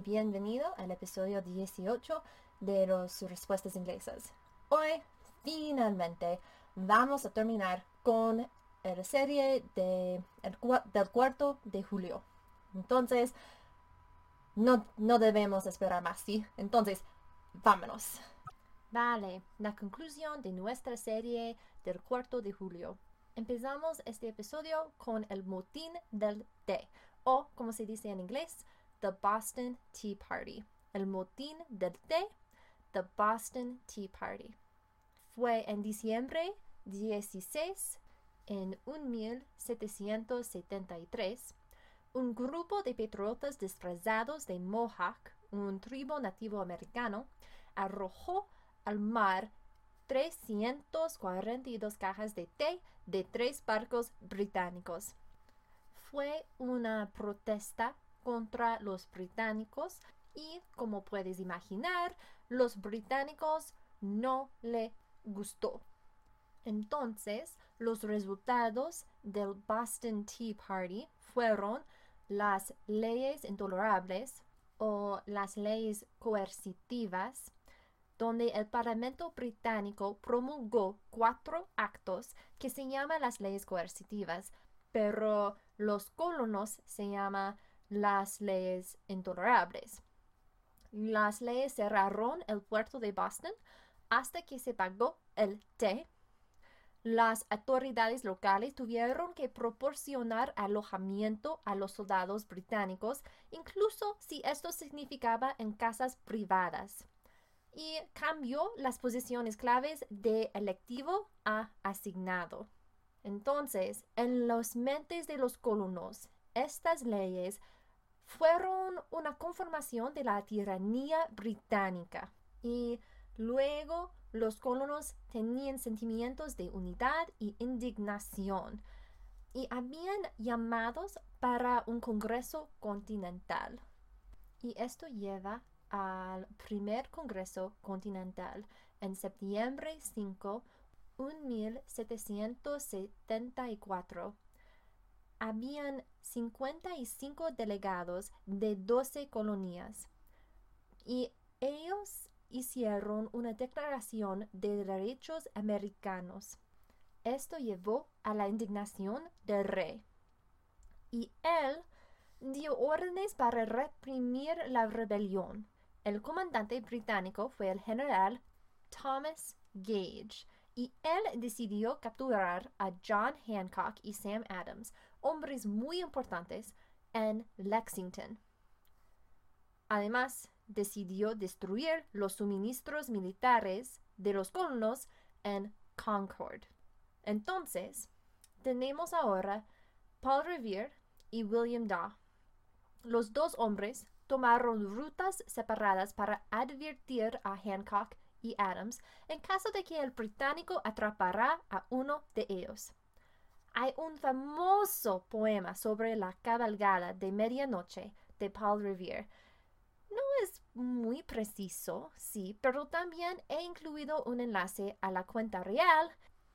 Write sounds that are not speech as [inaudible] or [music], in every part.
y bienvenido al episodio 18 de los respuestas inglesas. Hoy, finalmente, vamos a terminar con la serie de, del cuarto de julio. Entonces, no, no debemos esperar más, ¿sí? Entonces, vámonos. Vale, la conclusión de nuestra serie del cuarto de julio. Empezamos este episodio con el motín del té, o como se dice en inglés, The Boston Tea Party. El motín del té, The Boston Tea Party. Fue en diciembre 16 en 1773 un grupo de patriotas disfrazados de Mohawk, un tribu nativo americano, arrojó al mar 342 cajas de té de tres barcos británicos. Fue una protesta contra los británicos y, como puedes imaginar, los británicos no le gustó. Entonces, los resultados del Boston Tea Party fueron las leyes intolerables o las leyes coercitivas, donde el Parlamento británico promulgó cuatro actos que se llaman las leyes coercitivas, pero los colonos se llaman las leyes intolerables. Las leyes cerraron el puerto de Boston hasta que se pagó el té las autoridades locales tuvieron que proporcionar alojamiento a los soldados británicos, incluso si esto significaba en casas privadas. Y cambió las posiciones claves de electivo a asignado. Entonces, en los mentes de los colonos, estas leyes fueron una conformación de la tiranía británica y luego los colonos tenían sentimientos de unidad y indignación y habían llamados para un Congreso Continental. Y esto lleva al primer Congreso Continental en septiembre 5, 1774. Habían 55 delegados de 12 colonias y ellos hicieron una declaración de derechos americanos. Esto llevó a la indignación del rey. Y él dio órdenes para reprimir la rebelión. El comandante británico fue el general Thomas Gage y él decidió capturar a John Hancock y Sam Adams, hombres muy importantes, en Lexington. Además, decidió destruir los suministros militares de los colonos en Concord. Entonces, tenemos ahora Paul Revere y William Daw. Los dos hombres tomaron rutas separadas para advertir a Hancock y Adams en caso de que el británico atrapara a uno de ellos. Hay un famoso poema sobre la cabalgada de medianoche de Paul Revere no es muy preciso, sí, pero también he incluido un enlace a la cuenta real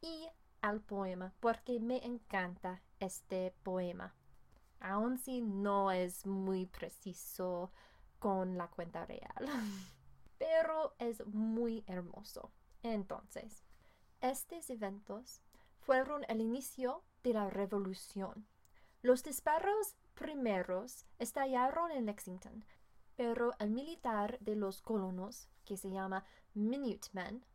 y al poema porque me encanta este poema. Aun si no es muy preciso con la cuenta real. [laughs] pero es muy hermoso. Entonces, estos eventos fueron el inicio de la revolución. Los disparos primeros estallaron en Lexington, pero el militar de los colonos, que se llama Minutemen,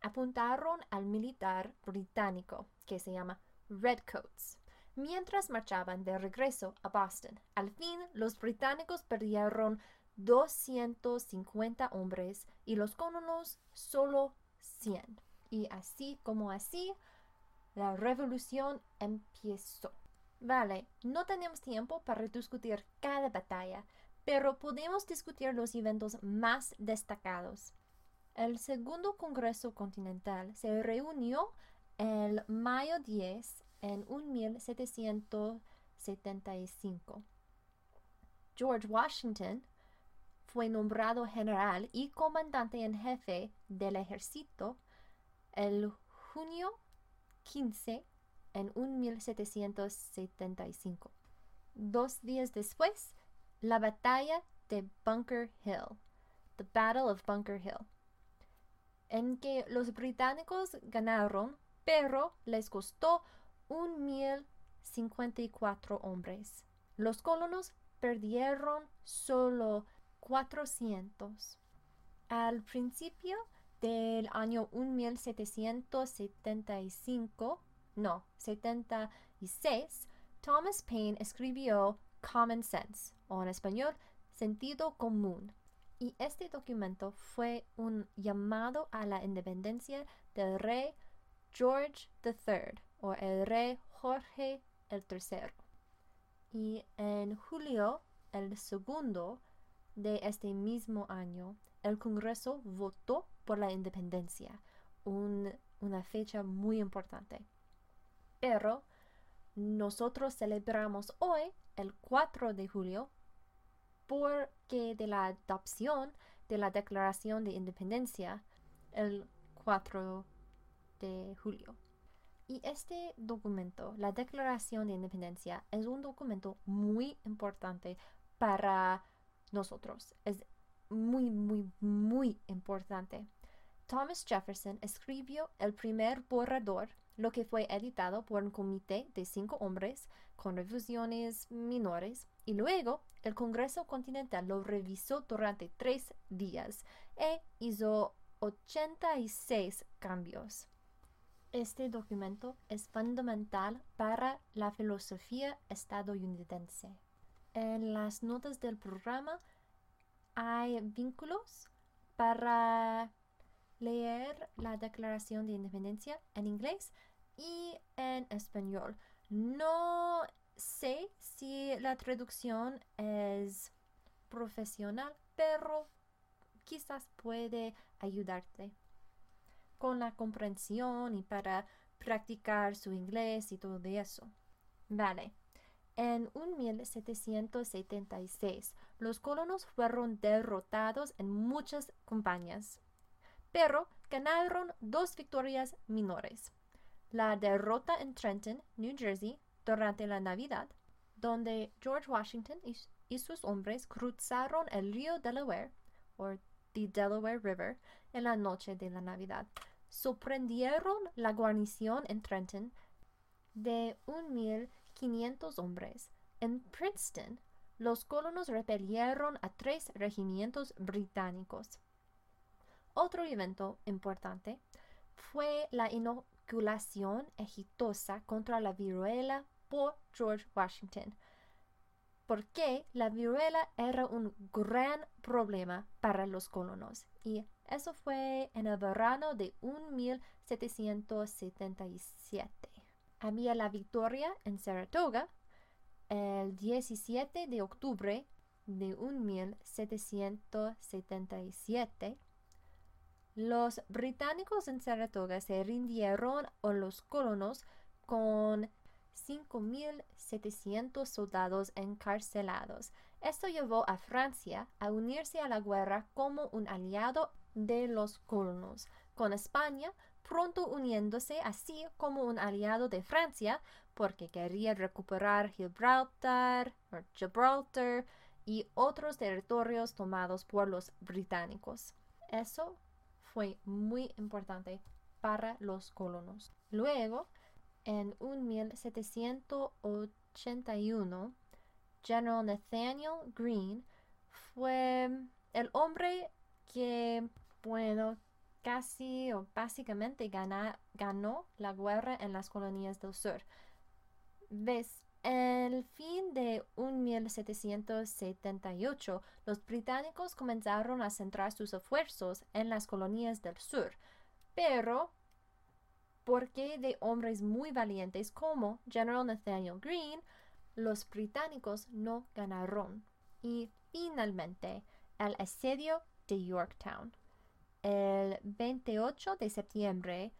apuntaron al militar británico, que se llama Redcoats, mientras marchaban de regreso a Boston. Al fin, los británicos perdieron 250 hombres y los colonos solo 100. Y así como así, la revolución empezó. Vale, no tenemos tiempo para discutir cada batalla, pero podemos discutir los eventos más destacados. El segundo Congreso Continental se reunió el mayo 10 en 1775. George Washington fue nombrado general y comandante en jefe del ejército el junio 15 en 1775. Dos días después, la batalla de Bunker Hill, the Battle of Bunker Hill, en que los británicos ganaron, pero les costó un mil cincuenta y cuatro hombres. Los colonos perdieron solo 400. Al principio del año 1775, no, 76, Thomas Paine escribió Common Sense, o en español, sentido común. Y este documento fue un llamado a la independencia del rey George III, o el rey Jorge III. Y en julio el segundo de este mismo año, el Congreso votó por la independencia, una fecha muy importante. Pero nosotros celebramos hoy, el 4 de julio, porque de la adopción de la Declaración de Independencia, el 4 de julio. Y este documento, la Declaración de Independencia, es un documento muy importante para nosotros. Es muy, muy, muy importante. Thomas Jefferson escribió el primer borrador, lo que fue editado por un comité de cinco hombres con revisiones menores, y luego el Congreso Continental lo revisó durante tres días e hizo 86 cambios. Este documento es fundamental para la filosofía estadounidense. En las notas del programa hay vínculos para leer la Declaración de Independencia en inglés y en español. No sé si la traducción es profesional, pero quizás puede ayudarte con la comprensión y para practicar su inglés y todo eso. Vale. En 1776, los colonos fueron derrotados en muchas campañas, pero ganaron dos victorias menores. La derrota en Trenton, New Jersey, durante la Navidad, donde George Washington y, sus hombres cruzaron el río Delaware, o the Delaware River, en la noche de la Navidad. Sorprendieron la guarnición en Trenton de 1.500 hombres. En Princeton, los colonos repelieron a tres regimientos británicos. Otro evento importante fue la inoculación exitosa contra la viruela por George Washington, porque la viruela era un gran problema para los colonos y eso fue en el verano de 1777. Había la victoria en Saratoga el 17 de octubre de 1777. Los británicos en Saratoga se rindieron a los colonos con 5.700 soldados encarcelados. Esto llevó a Francia a unirse a la guerra como un aliado de los colonos, con España pronto uniéndose así como un aliado de Francia porque quería recuperar Gibraltar, Gibraltar y otros territorios tomados por los británicos. Eso fue muy importante para los colonos. Luego, en 1781, General Nathaniel Greene fue el hombre que, bueno, casi o básicamente ganó la guerra en las colonias del sur. ¿Ves? El fin de 1778, los británicos comenzaron a centrar sus esfuerzos en las colonias del sur, pero porque de hombres muy valientes como General Nathaniel Greene, los británicos no ganaron. Y finalmente, el asedio de Yorktown. El 28 de septiembre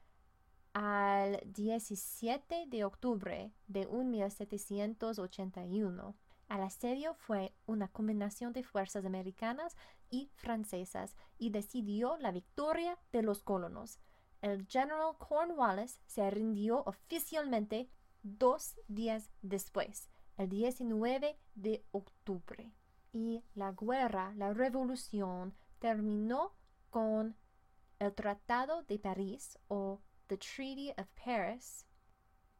al 17 de octubre de 1781. El asedio fue una combinación de fuerzas americanas y francesas y decidió la victoria de los colonos. El general Cornwallis se rindió oficialmente dos días después, el 19 de octubre. y la guerra, la revolución, terminó con el Tratado de París o The Treaty of Paris,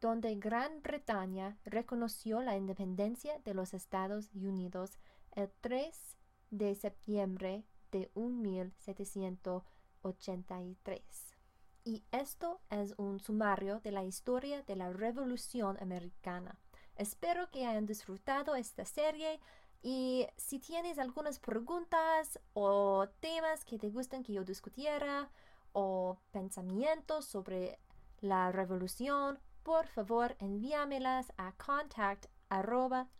donde Gran Bretaña reconoció la independencia de los Estados Unidos el 3 de septiembre de 1783. Y esto es un sumario de la historia de la Revolución Americana. Espero que hayan disfrutado esta serie y si tienes algunas preguntas o temas que te gustan que yo discutiera o pensamientos sobre la revolución, por favor envíamelas a contact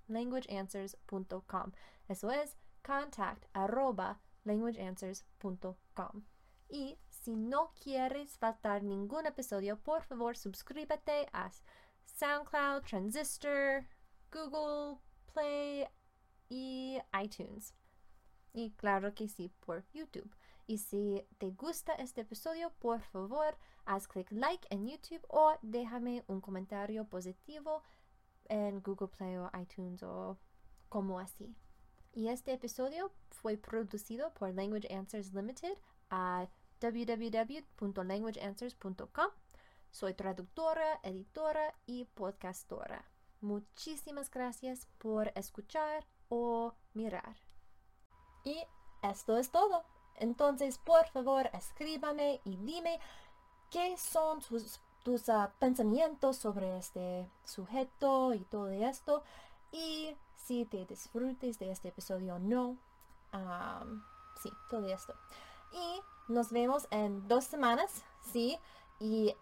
languageanswers.com. Eso es contact. Y si no quieres faltar ningún episodio, por favor suscríbete a SoundCloud, Transistor, Google Play y iTunes. Y claro que sí, por YouTube. Y si te gusta este episodio, por favor, haz clic like en YouTube o déjame un comentario positivo en Google Play o iTunes o como así. Y este episodio fue producido por Language Answers Limited a www.languageanswers.com. Soy traductora, editora y podcastora. Muchísimas gracias por escuchar o mirar. Y esto es todo. Entonces, por favor, escríbame y dime qué son tus, tus ah, pensamientos sobre este sujeto y todo esto. Y si te disfrutes de este episodio no. sí, todo esto. Y nos vemos en dos semanas, sí. Y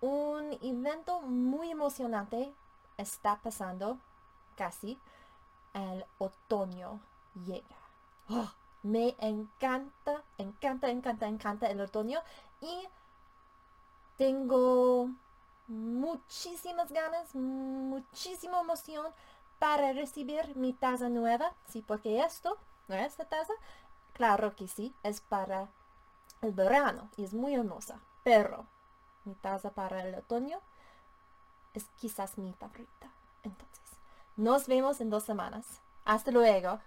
un evento muy emocionante está pasando casi. El otoño llega. ¡Oh! Me encanta, encanta, encanta, encanta el otoño y tengo muchísimas ganas, muchísima emoción para recibir mi taza nueva. Sí, porque esto, ¿no es esta taza? Claro que sí, es para el verano y es muy hermosa. Pero mi taza para el otoño es quizás mi favorita. Nos vemos en dos semanas. Hasta luego.